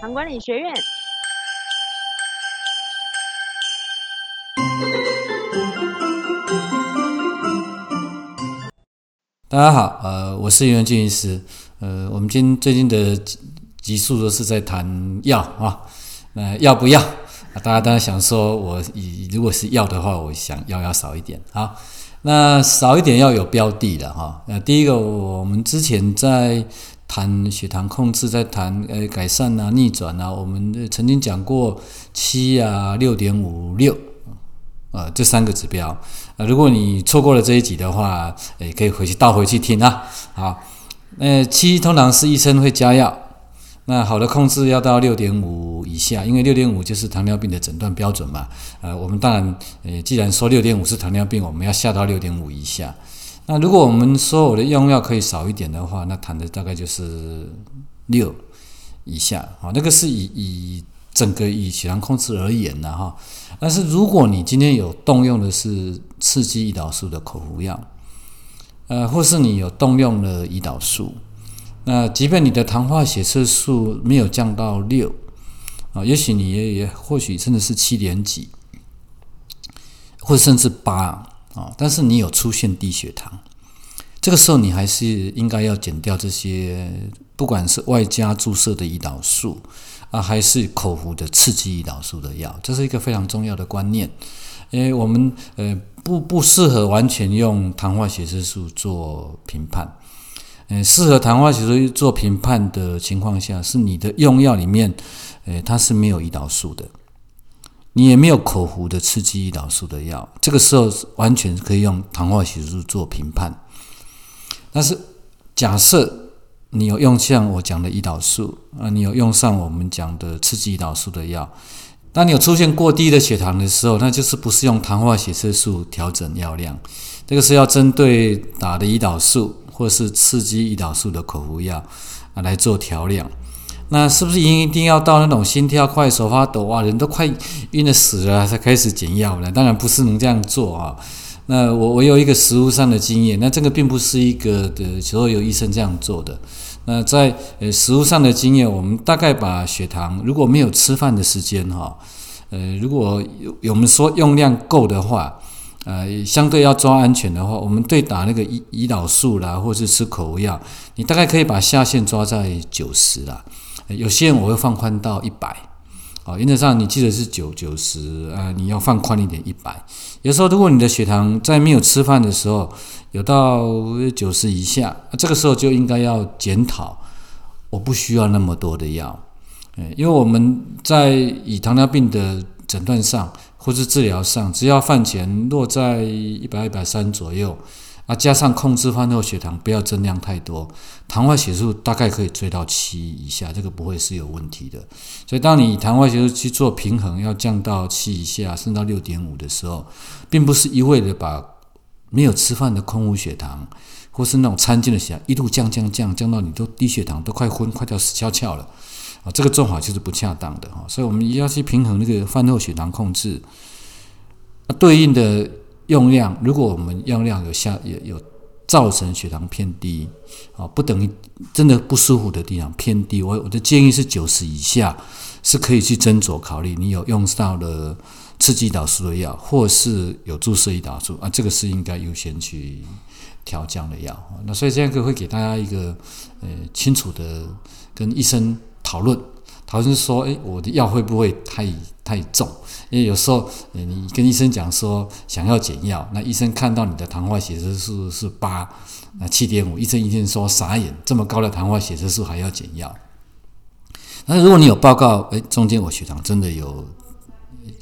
糖管理学院。大家好，呃，我是袁俊医师，呃，我们今最近的集数都是在谈药啊，那要不要？大家当然想说，我以如果是要的话，我想药要少一点，好，那少一点要有标的的哈。那第一个，我们之前在谈血糖控制，在谈呃改善啊、逆转啊，我们曾经讲过七啊、六点五六。呃，这三个指标，呃，如果你错过了这一集的话，也可以回去倒回去听啊。好，那七通常是医生会加药，那好的控制要到六点五以下，因为六点五就是糖尿病的诊断标准嘛。呃，我们当然，呃，既然说六点五是糖尿病，我们要下到六点五以下。那如果我们说我的用药可以少一点的话，那谈的大概就是六以下。啊，那个是以以。整个以血糖控制而言的，哈，但是如果你今天有动用的是刺激胰岛素的口服药，呃，或是你有动用了胰岛素，那即便你的糖化血色素没有降到六啊，也许你也也或许甚至是七点几，或甚至八啊，但是你有出现低血糖，这个时候你还是应该要减掉这些，不管是外加注射的胰岛素。啊，还是口服的刺激胰岛素的药，这是一个非常重要的观念。因为我们呃不不适合完全用糖化血色素做评判。嗯，适合糖化血色素做评判的情况下，是你的用药里面，呃，它是没有胰岛素的，你也没有口服的刺激胰岛素的药，这个时候完全可以用糖化血色素做评判。但是假设。你有用像我讲的胰岛素啊，你有用上我们讲的刺激胰岛素的药。当你有出现过低的血糖的时候，那就是不是用糖化血色素调整药量，这个是要针对打的胰岛素或是刺激胰岛素的口服药啊来做调量。那是不是一定要到那种心跳快、手发抖啊，人都快晕的死了才开始减药呢？当然不是能这样做啊。那我我有一个实物上的经验，那这个并不是一个的所有医生这样做的。那在呃食物上的经验，我们大概把血糖如果没有吃饭的时间哈，呃如果我们说用量够的话，呃相对要抓安全的话，我们对打那个胰胰岛素啦，或是吃口服药，你大概可以把下限抓在九十啦，有些人我会放宽到一百。啊，原则上你记得是九九十啊，你要放宽一点一百。有时候如果你的血糖在没有吃饭的时候有到九十以下，这个时候就应该要检讨，我不需要那么多的药。嗯，因为我们在以糖尿病的诊断上或是治疗上，只要饭前落在一百一百三左右。啊，加上控制饭后血糖不要增量太多，糖化血素大概可以追到七以下，这个不会是有问题的。所以，当你糖化血素去做平衡，要降到七以下，升到六点五的时候，并不是一味的把没有吃饭的空腹血糖，或是那种餐间的血糖一路降降降降到你都低血糖，都快昏快掉死翘翘了啊，这个做法就是不恰当的哈。所以我们要去平衡那个饭后血糖控制，啊，对应的。用量，如果我们用量有下有有造成血糖偏低，啊，不等于真的不舒服的地方偏低，我我的建议是九十以下是可以去斟酌考虑。你有用到了刺激胰岛素的药，或是有注射胰岛素啊，这个是应该优先去调降的药。那所以这样可会给大家一个呃清楚的跟医生讨论。讨论说，哎，我的药会不会太太重？因为有时候，你跟医生讲说想要减药，那医生看到你的糖化血色素是八，那七点五，医生一定说傻眼，这么高的糖化血色素还要减药？那如果你有报告，哎，中间我血糖真的有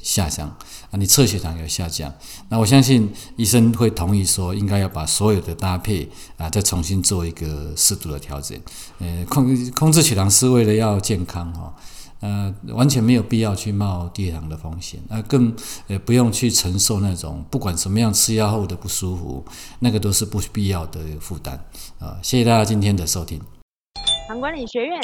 下降你测血糖有下降，那我相信医生会同意说，应该要把所有的搭配啊，再重新做一个适度的调整。呃，控控制血糖是为了要健康哈。呃，完全没有必要去冒低血糖的风险，那，更呃不用去承受那种不管什么样吃药后的不舒服，那个都是不必要的负担。啊，谢谢大家今天的收听。糖管理学院